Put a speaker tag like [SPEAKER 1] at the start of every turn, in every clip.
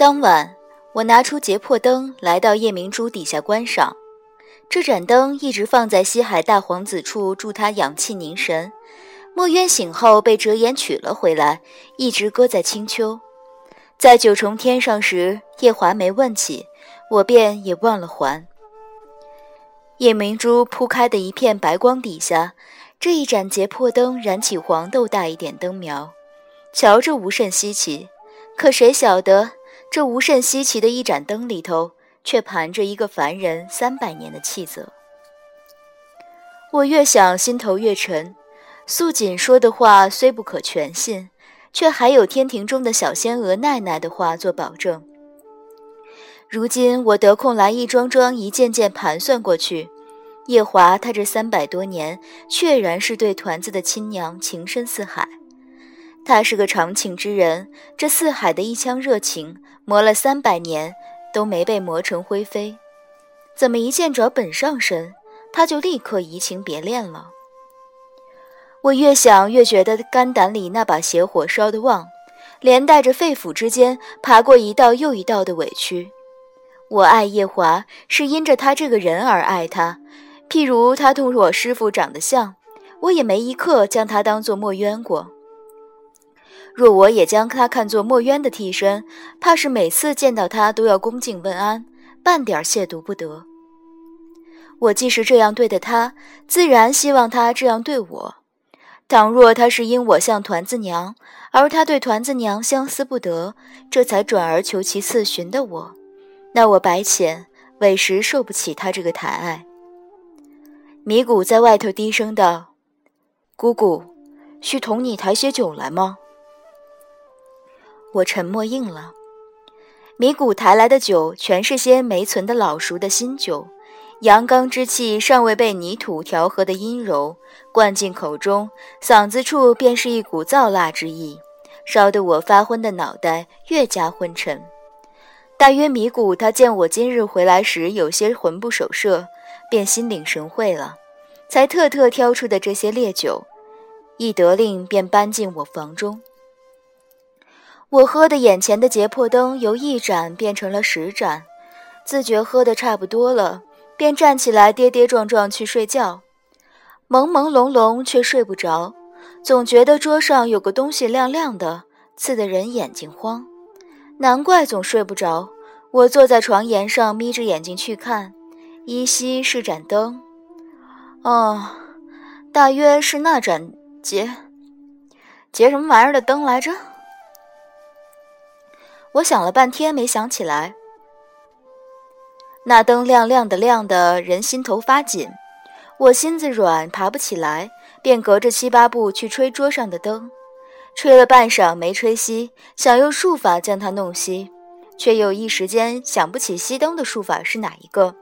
[SPEAKER 1] 当晚，我拿出结魄灯，来到夜明珠底下观赏。这盏灯一直放在西海大皇子处，助他养气凝神。墨渊醒后被折颜取了回来，一直搁在青丘。在九重天上时，夜华没问起，我便也忘了还。夜明珠铺开的一片白光底下，这一盏结魄灯燃起黄豆大一点灯苗，瞧着无甚稀奇。可谁晓得，这无甚稀奇的一盏灯里头。却盘着一个凡人三百年的气色。我越想，心头越沉。素锦说的话虽不可全信，却还有天庭中的小仙娥奈奈的话做保证。如今我得空来一桩桩，一件件盘算过去。夜华他这三百多年，确然是对团子的亲娘情深似海。他是个长情之人，这四海的一腔热情，磨了三百年。都没被磨成灰飞，怎么一见着本上神，他就立刻移情别恋了？我越想越觉得肝胆里那把邪火烧得旺，连带着肺腑之间爬过一道又一道的委屈。我爱夜华，是因着他这个人而爱他。譬如他同我师父长得像，我也没一刻将他当做墨渊过。若我也将他看作墨渊的替身，怕是每次见到他都要恭敬问安，半点亵渎不得。我既是这样对的他，自然希望他这样对我。倘若他是因我像团子娘，而他对团子娘相思不得，这才转而求其次寻的我，那我白浅委实受不起他这个抬爱。米谷在外头低声道：“姑姑，需同你抬些酒来吗？”我沉默应了。米谷抬来的酒，全是些没存的老熟的新酒，阳刚之气尚未被泥土调和的阴柔，灌进口中，嗓子处便是一股燥辣之意，烧得我发昏的脑袋越加昏沉。大约米谷他见我今日回来时有些魂不守舍，便心领神会了，才特特挑出的这些烈酒，一得令便搬进我房中。我喝的眼前的结魄灯由一盏变成了十盏，自觉喝的差不多了，便站起来跌跌撞撞去睡觉，朦朦胧胧却睡不着，总觉得桌上有个东西亮亮的，刺得人眼睛慌，难怪总睡不着。我坐在床沿上眯着眼睛去看，依稀是盏灯，哦，大约是那盏结结什么玩意儿的灯来着？我想了半天，没想起来。那灯亮亮的，亮的人心头发紧。我心子软，爬不起来，便隔着七八步去吹桌上的灯。吹了半晌没吹熄，想用术法将它弄熄，却又一时间想不起熄灯的术法是哪一个。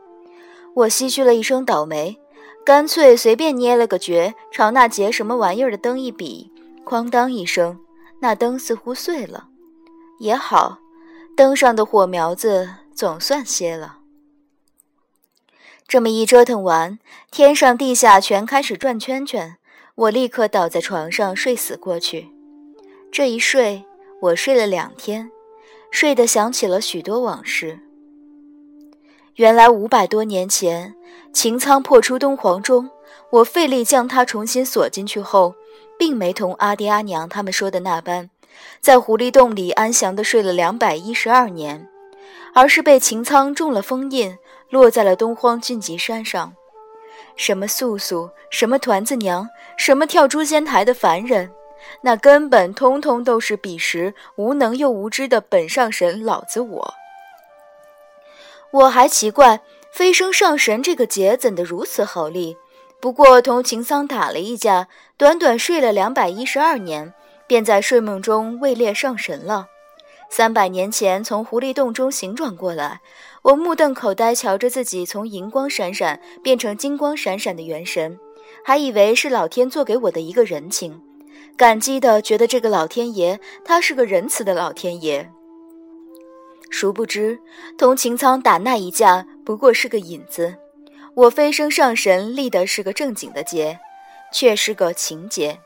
[SPEAKER 1] 我唏嘘了一声倒霉，干脆随便捏了个诀，朝那结什么玩意儿的灯一比，哐当一声，那灯似乎碎了。也好，灯上的火苗子总算歇了。这么一折腾完，天上地下全开始转圈圈，我立刻倒在床上睡死过去。这一睡，我睡了两天，睡得想起了许多往事。原来五百多年前，擎苍破出东皇钟，我费力将它重新锁进去后，并没同阿爹阿娘他们说的那般。在狐狸洞里安详地睡了两百一十二年，而是被擎苍中了封印，落在了东荒峻极山上。什么素素，什么团子娘，什么跳诛仙台的凡人，那根本通通都是彼时无能又无知的本上神老子我。我还奇怪，飞升上神这个劫怎的如此好利？不过同擎苍打了一架，短短睡了两百一十二年。便在睡梦中位列上神了。三百年前从狐狸洞中醒转过来，我目瞪口呆，瞧着自己从银光闪闪变成金光闪闪的元神，还以为是老天做给我的一个人情，感激的觉得这个老天爷他是个仁慈的老天爷。殊不知，同擎苍打那一架不过是个引子，我飞升上神立的是个正经的劫，却是个情劫。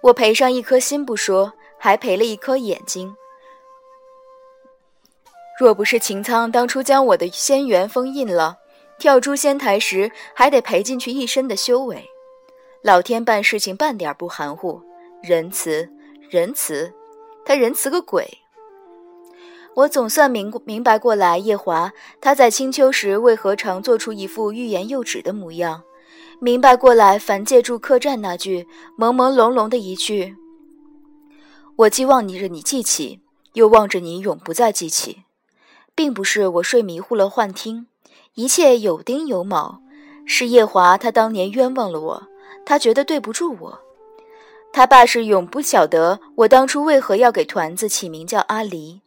[SPEAKER 1] 我赔上一颗心不说，还赔了一颗眼睛。若不是秦苍当初将我的仙缘封印了，跳出仙台时还得赔进去一身的修为。老天办事情半点不含糊，仁慈，仁慈，他仁慈个鬼！我总算明明白过来，夜华他在青丘时为何常做出一副欲言又止的模样。明白过来，凡借住客栈那句朦朦胧胧的一句：“我既望你着你记起，又望着你永不再记起。”并不是我睡迷糊了幻听，一切有丁有卯。是夜华他当年冤枉了我，他觉得对不住我。他爸是永不晓得我当初为何要给团子起名叫阿离，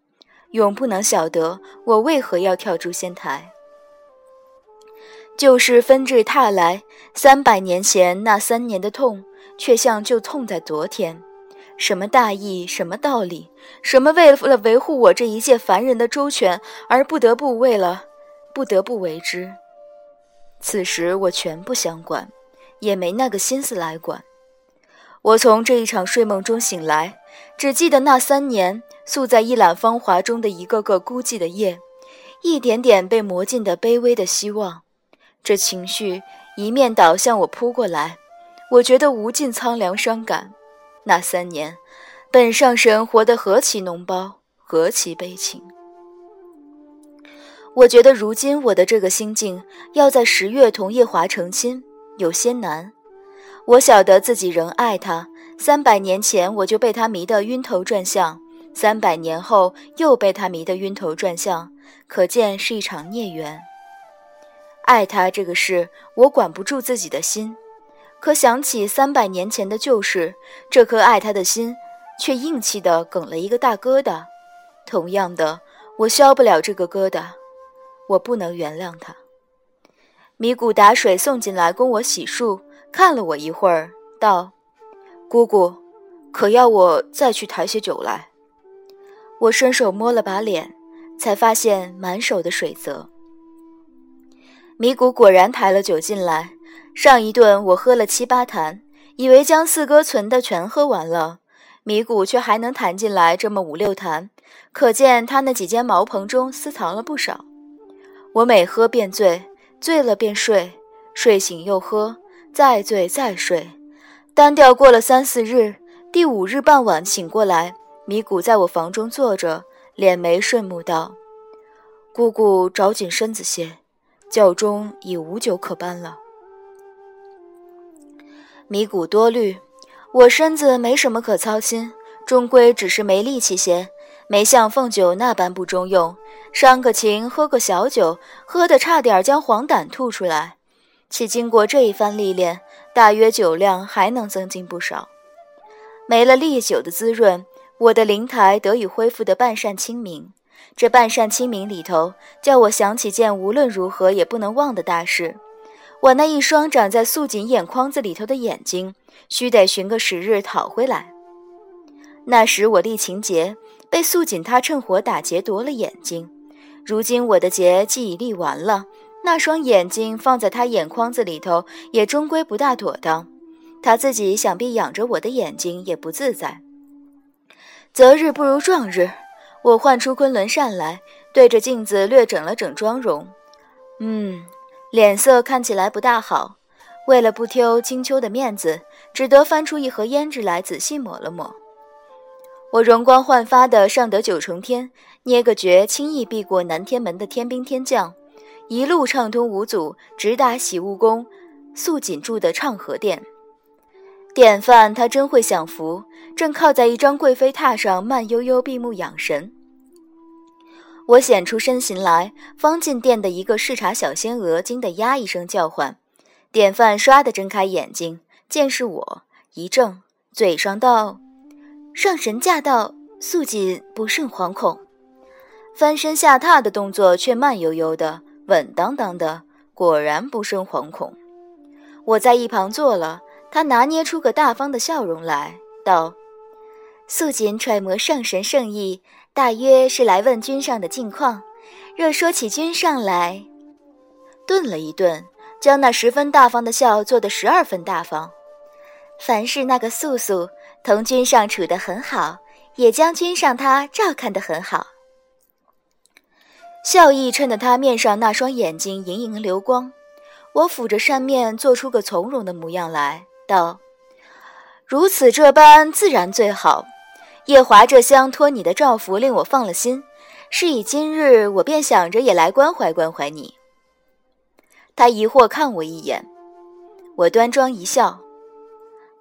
[SPEAKER 1] 永不能晓得我为何要跳出仙台。旧事纷至沓来，三百年前那三年的痛，却像就痛在昨天。什么大义，什么道理，什么为了维护我这一介凡人的周全而不得不为了，不得不为之。此时我全不想管，也没那个心思来管。我从这一场睡梦中醒来，只记得那三年宿在一览芳华中的一个个孤寂的夜，一点点被磨尽的卑微的希望。这情绪一面倒向我扑过来，我觉得无尽苍凉伤感。那三年，本上神活得何其脓包，何其悲情。我觉得如今我的这个心境，要在十月同夜华成亲，有些难。我晓得自己仍爱他，三百年前我就被他迷得晕头转向，三百年后又被他迷得晕头转向，可见是一场孽缘。爱他这个事，我管不住自己的心。可想起三百年前的旧事，这颗爱他的心却硬气的梗了一个大疙瘩。同样的，我消不了这个疙瘩，我不能原谅他。米谷打水送进来供我洗漱，看了我一会儿，道：“姑姑，可要我再去抬些酒来？”我伸手摸了把脸，才发现满手的水渍。米谷果然抬了酒进来。上一顿我喝了七八坛，以为将四哥存的全喝完了，米谷却还能弹进来这么五六坛，可见他那几间茅棚中私藏了不少。我每喝便醉，醉了便睡，睡醒又喝，再醉再睡，单调过了三四日，第五日傍晚醒过来，米谷在我房中坐着，敛眉顺目道：“姑姑找紧身子些，轿中已无酒可搬了。”米谷多虑，我身子没什么可操心，终归只是没力气些，没像凤九那般不中用。伤个情，喝个小酒，喝得差点将黄疸吐出来。且经过这一番历练，大约酒量还能增进不少。没了烈酒的滋润，我的灵台得以恢复的半扇清明。这半扇清明里头，叫我想起件无论如何也不能忘的大事。我那一双长在素锦眼眶子里头的眼睛，须得寻个时日讨回来。那时我立情劫，被素锦他趁火打劫夺了眼睛。如今我的劫既已立完了，那双眼睛放在他眼眶子里头，也终归不大妥当。他自己想必养着我的眼睛也不自在。择日不如撞日，我唤出昆仑扇来，对着镜子略整了整妆容。嗯。脸色看起来不大好，为了不丢金秋的面子，只得翻出一盒胭脂来仔细抹了抹。我容光焕发的上得九重天，捏个诀，轻易避过南天门的天兵天将，一路畅通无阻，直达喜悟宫素锦住的畅和殿。典范他真会享福，正靠在一张贵妃榻上，慢悠悠闭目养神。我显出身形来，方进殿的一个视察小仙娥惊得呀一声叫唤。典范唰地睁开眼睛，见是我，一怔，嘴上道：“上神驾到，素锦不甚惶恐。”翻身下榻的动作却慢悠悠的，稳当当的，果然不甚惶恐。我在一旁坐了，他拿捏出个大方的笑容来，道：“素锦揣摩上神圣意。”大约是来问君上的近况。若说起君上来，顿了一顿，将那十分大方的笑做得十二分大方。凡是那个素素同君上处得很好，也将君上他照看得很好。笑意衬得他面上那双眼睛盈盈流光。我抚着扇面，做出个从容的模样来，道：“如此这般自然最好。夜华这厢托你的照拂，令我放了心。是以今日我便想着也来关怀关怀你。”他疑惑看我一眼，我端庄一笑：“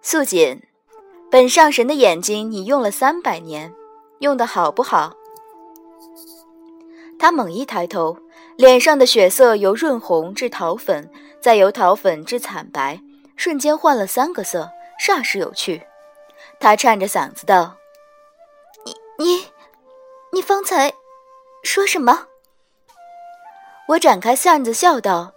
[SPEAKER 1] 素锦，本上神的眼睛你用了三百年，用的好不好？”他猛一抬头。脸上的血色由润红至桃粉，再由桃粉至惨白，瞬间换了三个色，煞是有趣。他颤着嗓子道：“你你，你方才说什么？”我展开扇子笑道：“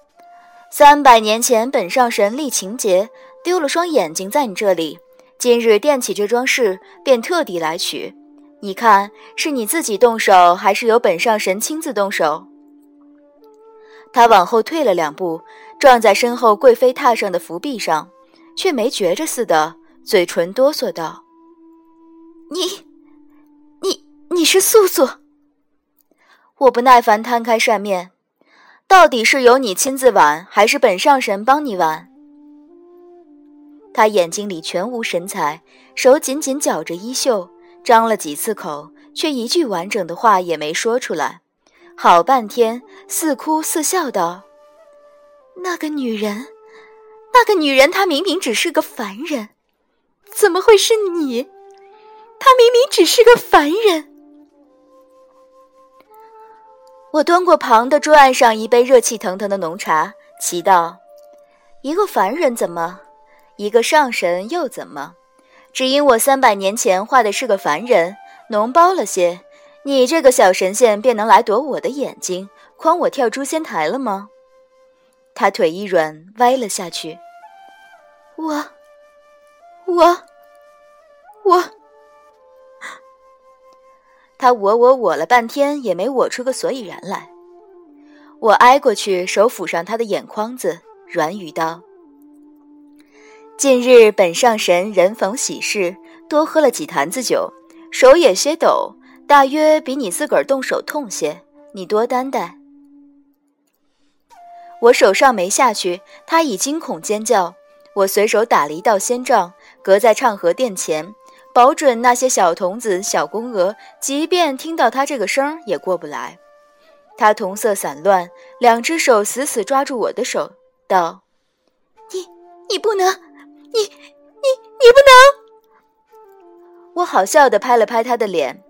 [SPEAKER 1] 三百年前，本上神历情劫，丢了双眼睛在你这里。今日惦起这桩事，便特地来取。你看，是你自己动手，还是由本上神亲自动手？”他往后退了两步，撞在身后贵妃榻上的扶壁上，却没觉着似的，嘴唇哆嗦道：“你，你，你是素素。”我不耐烦摊开扇面，到底是由你亲自挽，还是本上神帮你挽？他眼睛里全无神采，手紧紧绞着衣袖，张了几次口，却一句完整的话也没说出来。好半天，似哭似笑道：“那个女人，那个女人，她明明只是个凡人，怎么会是你？她明明只是个凡人。”我端过旁的桌案上一杯热气腾腾的浓茶，奇道：“一个凡人怎么？一个上神又怎么？只因我三百年前画的是个凡人，脓包了些。”你这个小神仙便能来夺我的眼睛，诓我跳诛仙台了吗？他腿一软，歪了下去。我，我，我。他我我我了半天，也没我出个所以然来。我挨过去，手抚上他的眼眶子，软语道：“近日本上神人逢喜事，多喝了几坛子酒，手也些抖。”大约比你自个儿动手痛些，你多担待。我手上没下去，他已惊恐尖叫。我随手打了一道仙杖，隔在唱和殿前，保准那些小童子、小宫娥，即便听到他这个声儿也过不来。他瞳色散乱，两只手死死抓住我的手，道：“你，你不能，你，你，你不能！”我好笑地拍了拍他的脸。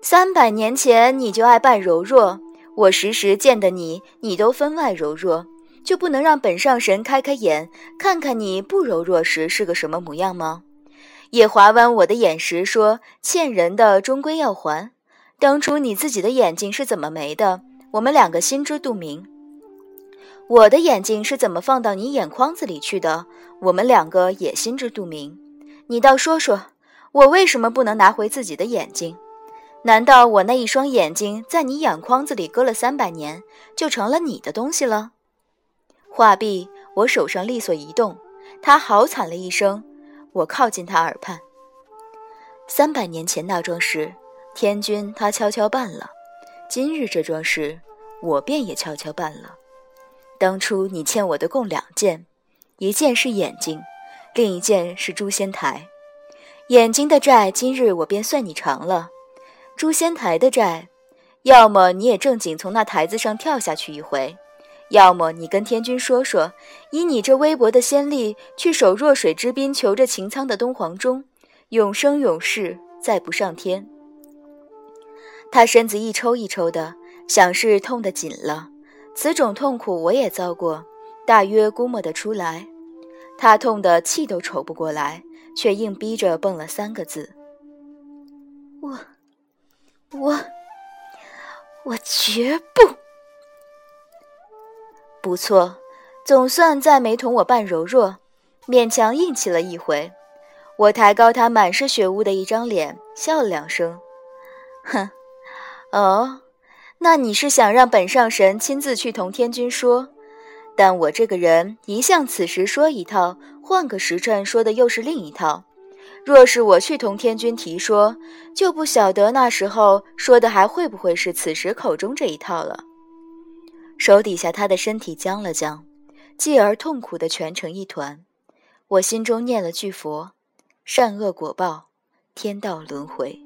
[SPEAKER 1] 三百年前你就爱扮柔弱，我时时见的你，你都分外柔弱，就不能让本上神开开眼，看看你不柔弱时是个什么模样吗？也划弯我的眼时说：“欠人的终归要还。”当初你自己的眼睛是怎么没的？我们两个心知肚明。我的眼睛是怎么放到你眼眶子里去的？我们两个也心知肚明。你倒说说，我为什么不能拿回自己的眼睛？难道我那一双眼睛在你眼眶子里搁了三百年，就成了你的东西了？话毕，我手上利索一动，他嚎惨了一声。我靠近他耳畔。三百年前那桩事，天君他悄悄办了；今日这桩事，我便也悄悄办了。当初你欠我的共两件，一件是眼睛，另一件是诛仙台。眼睛的债，今日我便算你偿了。诛仙台的债，要么你也正经从那台子上跳下去一回，要么你跟天君说说，以你这微薄的仙力去守弱水之滨，求着擎苍的东皇钟，永生永世再不上天。他身子一抽一抽的，想是痛得紧了。此种痛苦我也遭过，大约估摸得出来。他痛得气都抽不过来，却硬逼着蹦了三个字：“我。”我，我绝不。不错，总算再没同我扮柔弱，勉强硬气了一回。我抬高他满是血污的一张脸，笑了两声，哼，哦，那你是想让本上神亲自去同天君说？但我这个人一向此时说一套，换个时辰说的又是另一套。若是我去同天君提说，就不晓得那时候说的还会不会是此时口中这一套了。手底下他的身体僵了僵，继而痛苦的蜷成一团。我心中念了句佛：善恶果报，天道轮回。